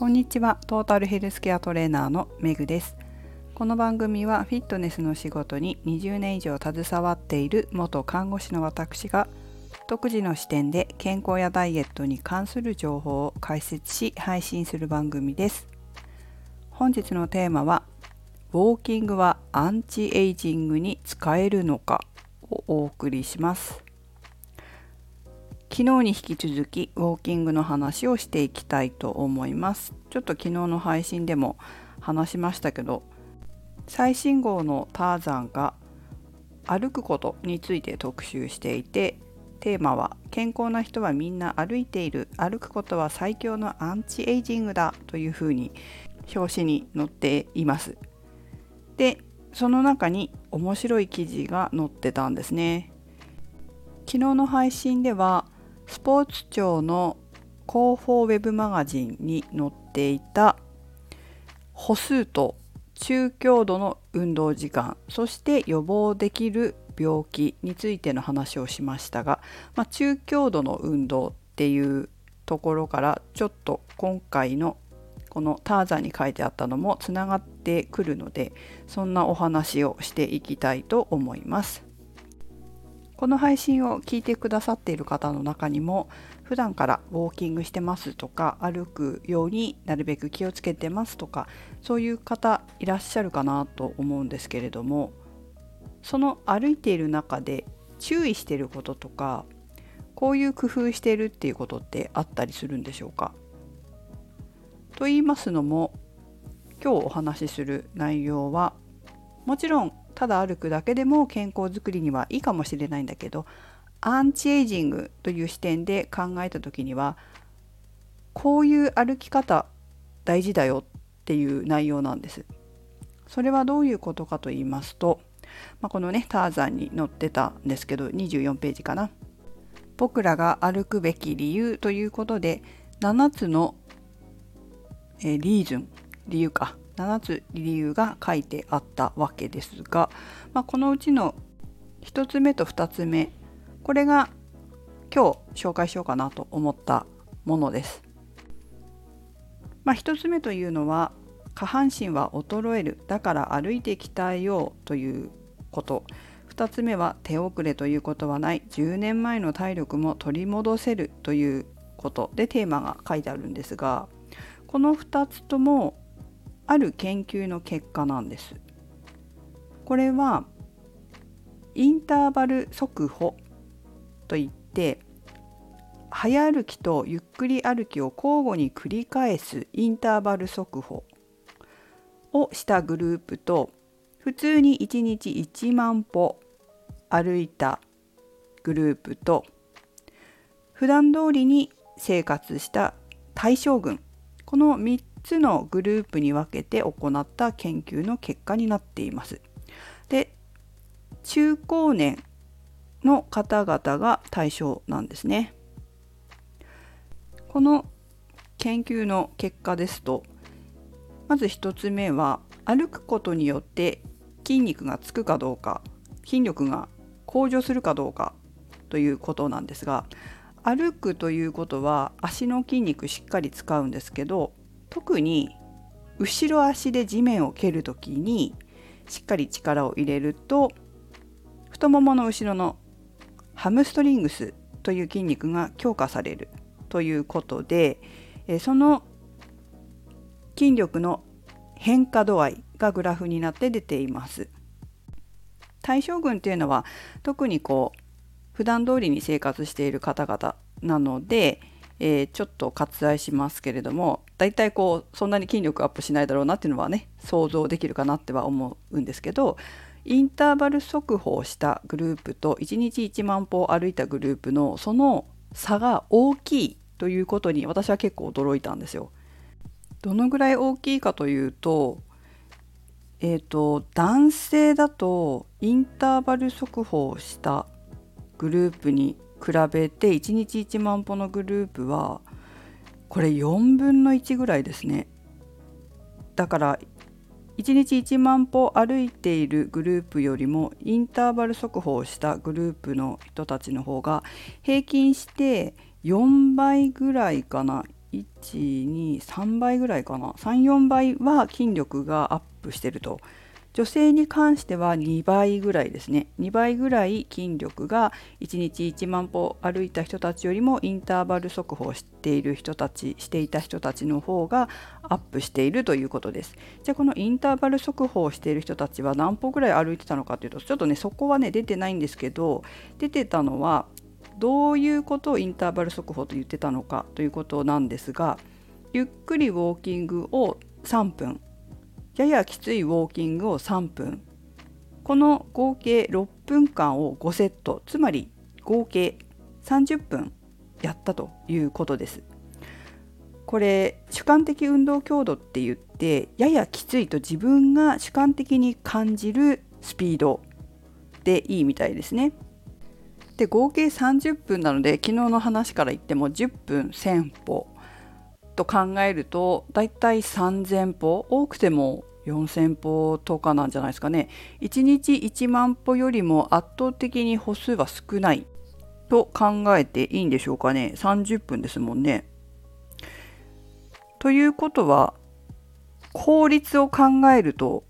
こんにちは。トータルヘルスケアトレーナーのメグです。この番組はフィットネスの仕事に20年以上携わっている元看護師の私が独自の視点で健康やダイエットに関する情報を解説し配信する番組です。本日のテーマはウォーキングはアンチエイジングに使えるのかをお送りします。昨日に引き続きウォーキングの話をしていきたいと思います。ちょっと昨日の配信でも話しましたけど最新号のターザンが歩くことについて特集していてテーマは健康な人はみんな歩いている。歩くことは最強のアンチエイジングだというふうに表紙に載っています。でその中に面白い記事が載ってたんですね。昨日の配信ではスポーツ庁の広報ウェブマガジンに載っていた歩数と中強度の運動時間そして予防できる病気についての話をしましたが、まあ、中強度の運動っていうところからちょっと今回のこのターザンに書いてあったのもつながってくるのでそんなお話をしていきたいと思います。この配信を聞いてくださっている方の中にも普段からウォーキングしてますとか歩くようになるべく気をつけてますとかそういう方いらっしゃるかなと思うんですけれどもその歩いている中で注意していることとかこういう工夫してるっていうことってあったりするんでしょうか？と言いますのも今日お話しする内容はもちろんただ歩くだけでも健康づくりにはいいかもしれないんだけどアンチエイジングという視点で考えた時にはこういう歩き方大事だよっていう内容なんです。それはどういうことかと言いますと、まあ、このねターザンに載ってたんですけど24ページかな。僕らが歩くべき理由ということで7つの、えー、リーズン理由か7つ理由が書いてあったわけですが、まあ、このうちの1つ目と2つ目これが今日紹介しようかなと思ったものです。まあ、1つ目というのは下半身は衰えるだから歩いて鍛えようということ2つ目は手遅れということはない10年前の体力も取り戻せるということでテーマが書いてあるんですがこの2つともある研究の結果なんです。これはインターバル速歩といって早歩きとゆっくり歩きを交互に繰り返すインターバル速歩をしたグループと普通に1日1万歩歩いたグループと普段通りに生活した対象群この3つのグループに分けて行った研究の結果になっています。で中高年の方々が対象なんですね。この研究の結果ですとまず1つ目は歩くことによって筋肉がつくかどうか筋力が向上するかどうかということなんですが歩くということは足の筋肉しっかり使うんですけど特に後ろ足で地面を蹴る時にしっかり力を入れると太ももの後ろのハムストリングスという筋肉が強化されるということでその筋力の変化度合いがグラフになって出ています。対象群っていうのは特にこう普段通りに生活している方々なので、えー、ちょっと割愛しますけれども大体こうそんなに筋力アップしないだろうなっていうのはね想像できるかなっては思うんですけどインターバル速歩をしたグループと1日1万歩歩いたグループのその差が大きいということに私は結構驚いたんですよ。どのぐらい大きいかというと,、えーと男性だとインターバル速歩をしたグループに比べて1日1万歩のグループはこれ4分の1ぐらいですね。だから1日1万歩歩いているグループよりもインターバル速歩をしたグループの人たちの方が平均して4倍ぐらいかな。123倍ぐらいかな。34倍は筋力がアップしてると。女性に関しては2倍ぐらいですね。2倍ぐらい筋力が1日1万歩歩いた人たちよりもインターバル速歩をしている人たちしていた人たちの方がアップしているということです。じゃあこのインターバル速歩をしている人たちは何歩ぐらい歩いてたのかというとちょっとねそこはね出てないんですけど出てたのはどういうことをインターバル速歩と言ってたのかということなんですがゆっくりウォーキングを3分ややきついウォーキングを3分この合計6分間を5セットつまり合計30分やったということです。これ主観的運動強度って言ってややきついと自分が主観的に感じるスピードでいいみたいですね。で合計30分なので昨日の話から言っても10分1000歩と考えるとだいたい3000歩多くても4000歩とかなんじゃないですかね。1日1万歩よりも圧倒的に歩数は少ないと考えていいんでしょうかね。30分ですもんね。ということは効率を考えると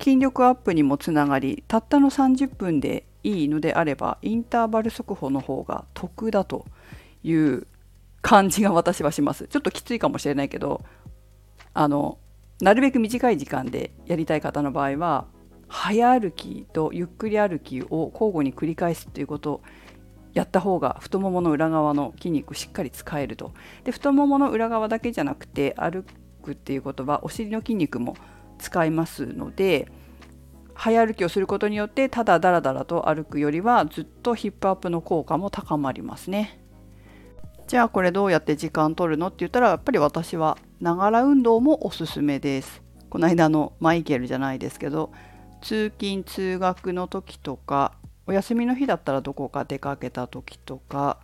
筋力アップにもつながりたったの30分でいいのであればインターバル速歩の方が得だという感じが私はします。ちょっときついかもしれないけどあのなるべく短い時間でやりたい方の場合は早歩きとゆっくり歩きを交互に繰り返すっていうことをやった方が太ももの裏側の筋肉しっかり使えるとで太ももの裏側だけじゃなくて歩くっていうことはお尻の筋肉も使いますので早歩きをすることによってただだらだらと歩くよりはずっとヒップアップの効果も高まりますね。じゃあこれどうやって時間取るのって言ったらやっぱり私はながら運動もおすすめです。この間のマイケルじゃないですけど通勤通学の時とかお休みの日だったらどこか出かけた時とか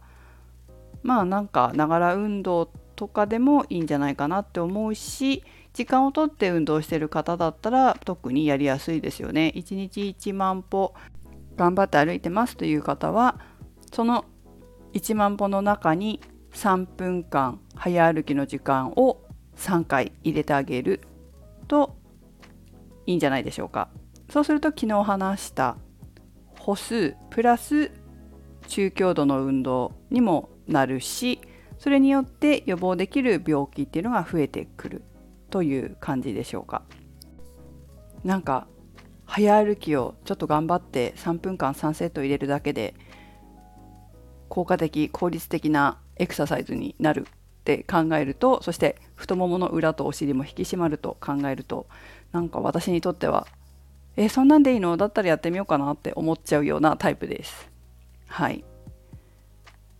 まあなんかながら運動とかでもいいんじゃないかなって思うし時間をとって運動してる方だったら特にやりやすいですよね。1日1万歩頑張って歩いてますという方はその1万歩の中に3分間早歩きの時間を3回入れてあげるといいんじゃないでしょうか。そうすると昨日話した歩数プラス中強度の運動にもなるしそれによって予防できる病気っていうのが増えてくるという感じでしょうか。なんか早歩きをちょっと頑張って3分間3セット入れるだけで効果的効率的なエクササイズになるって考えるとそして太ももの裏とお尻も引き締まると考えるとなんか私にとってはえそんなんでいいの？だったらやってみようかなって思っちゃうようなタイプです。はい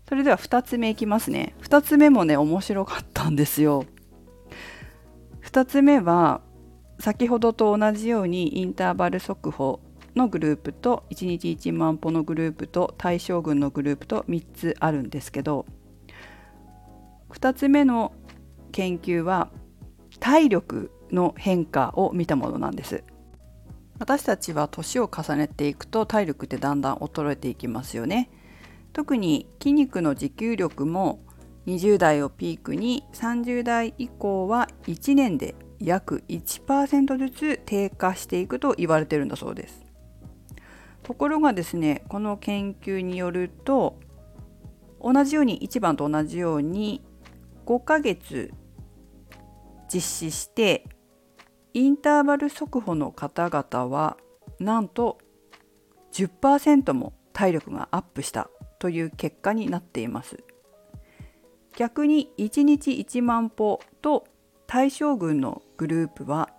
それでは2つ目いきますね。2つ目もね面白かったんですよ。2つ目は先ほどと同じようにインターバル速歩のグループと1日1万歩のグループと対象群のグループと3つあるんですけど2つ目の研究は体力の変化を見たものなんです。私たちは年を重ねていくと体力ってだんだん衰えていきますよね。特に筋肉の持久力も20代をピークに30代以降は1年で約1%ずつ低下していくと言われてるんだそうです。ところがですねこの研究によると同じように1番と同じように5ヶ月実施してインターバル速歩の方々はなんと10%も体力がアップしたという結果になっています。逆に1日1万歩と対象群のグループは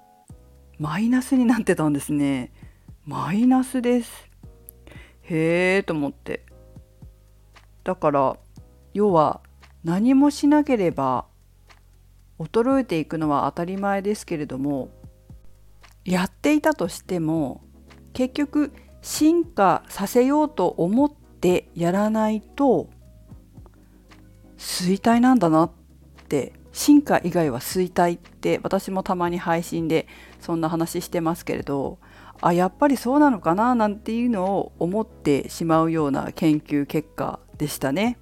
マイナスになってたんですね。マイナスです。へえと思って。だから要は何もしなければ衰えていくのは当たり前ですけれどもやっていたとしても結局進化させようと思ってやらないと衰退なんだなって進化以外は衰退って私もたまに配信でそんな話してますけれどあやっぱりそうなのかななんていうのを思ってしまうような研究結果でしたね。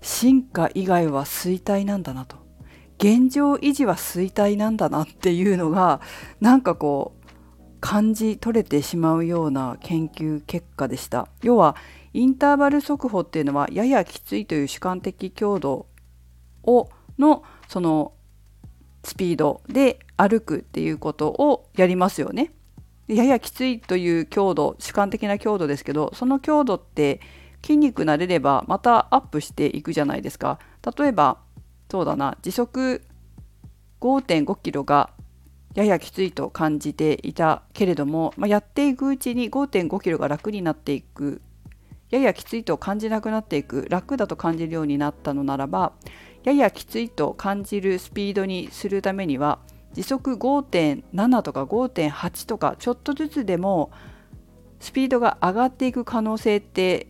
進化以外は衰退なんだなと現状維持は衰退なんだなっていうのがなんかこう感じ取れてしまうような研究結果でした要はインターバル速歩っていうのはややきついという主観的強度をのそのスピードで歩くっていうことをやりますよね。ややきついという強度主観的な強度ですけどその強度って筋肉慣れればまたアップしていくじゃないですか。例えばそうだな時速5.5キロがややきついと感じていたけれども、まあ、やっていくうちに5.5キロが楽になっていくややきついと感じなくなっていく楽だと感じるようになったのならばややきついと感じるスピードにするためには時速5.7とか5.8とかちょっとずつでもスピードが上がっていく可能性って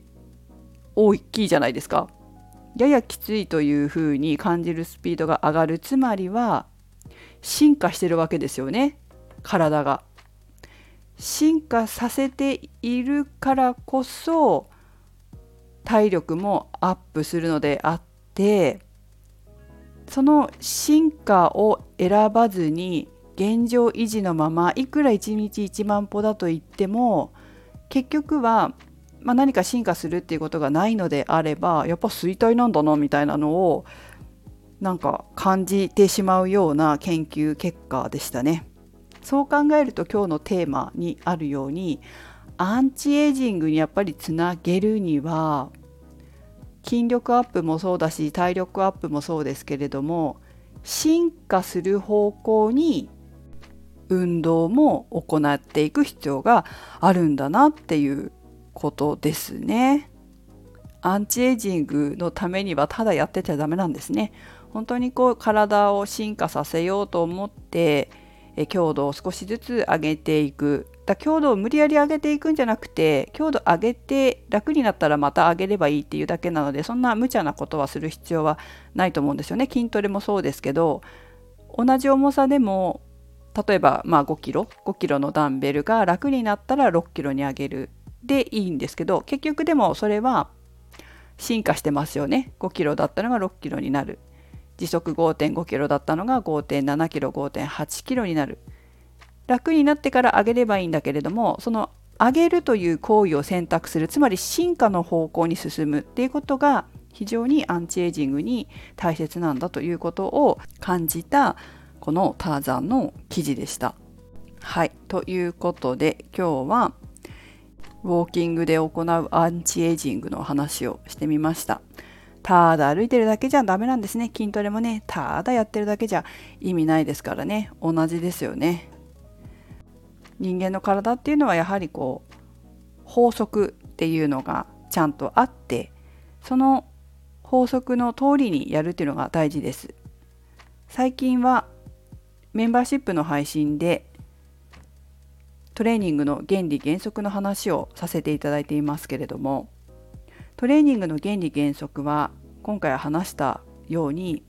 大きいじゃないですか。ややきついというふうに感じるスピードが上がるつまりは進化してるわけですよね体が。進化させているからこそ体力もアップするのであってその進化を選ばずに現状維持のままいくら1日1万歩だと言っても結局は、まあ、何か進化するっていうことがないのであればやっぱ衰退なんだなみたいなのをなんか感じてしまうような研究結果でしたね。そう考えると今日のテーマにあるようにアンチエイジングにやっぱりつなげるには筋力アップもそうだし体力アップもそうですけれども進化する方向に運動も行っていく必要があるんだなっていうことですね。アンチエイジングのためにはただやってちゃダメなんですね。本当にこう体を進化させようと思ってえ強度を少しずつ上げていくだ強度を無理やり上げていくんじゃなくて強度上げて楽になったらまた上げればいいっていうだけなのでそんな無茶なことはする必要はないと思うんですよね筋トレもそうですけど同じ重さでも例えばまあ5キロ？5キロのダンベルが楽になったら6キロに上げるでいいんですけど結局でもそれは進化してますよね。5キロだったのが6キロになる。時速5.5キロだったのが5.7キロ5.8キロになる。楽になってから上げればいいんだけれどもその上げるという行為を選択するつまり進化の方向に進むっていうことが非常にアンチエイジングに大切なんだということを感じたこのターザンの記事でした。はい。ということで今日はウォーキングで行うアンチエイジングの話をしてみました。ただ歩いてるだけじゃダメなんですね。筋トレもね、ただやってるだけじゃ意味ないですからね。同じですよね。人間の体っていうのはやはりこう法則っていうのがちゃんとあってその法則の通りにやるっていうのが大事です。最近はメンバーシップの配信でトレーニングの原理原則の話をさせていただいていますけれどもトレーニングの原理原則は今回話したように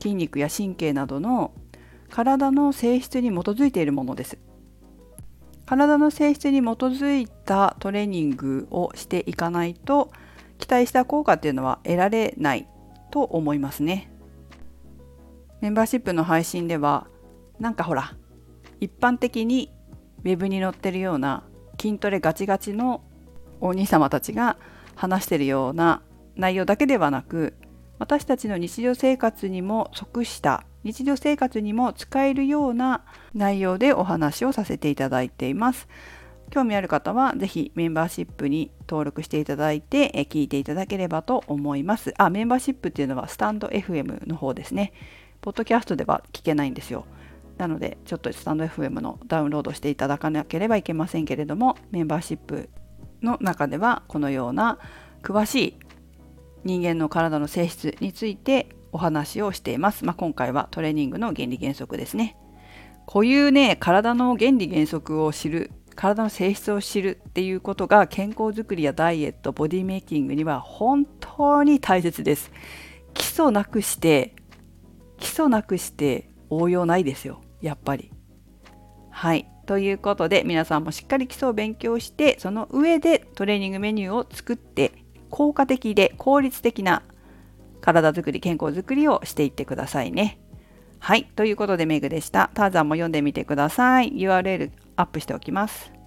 筋肉や神経などの体の性質に基づいているものです。体の性質に基づいたトレーニングをしていかないと期待した効果っていうのは得られないと思いますね。メンバーシップの配信ではなんかほら一般的にウェブに載ってるような筋トレガチガチのお兄様たちが話してるような内容だけではなく私たちの日常生活にも即した日常生活にも使えるような内容でお話をさせていただいています。興味ある方はぜひメンバーシップに登録していただいて聞いていただければと思います。あ、メンバーシップっていうのはスタンド FM の方ですね。ポッドキャストでは聞けないんですよ。なのでちょっとスタンド FM のダウンロードしていただかなければいけませんけれどもメンバーシップの中ではこのような詳しい人間の体の性質についてお話をしています。まあ、今回はトレーニングの原理原則ですね。こういうね、体の原理原則を知る、体の性質を知るっていうことが健康づくりやダイエット、ボディメイキングには本当に大切です。基礎なくして、基礎なくして応用ないですよ、やっぱり。はい。ということで皆さんもしっかり基礎を勉強してその上でトレーニングメニューを作って効果的で効率的な体づくり健康づくりをしていってくださいね。はいということでメグでした。ターザンも読んでみてください。URL アップしておきます。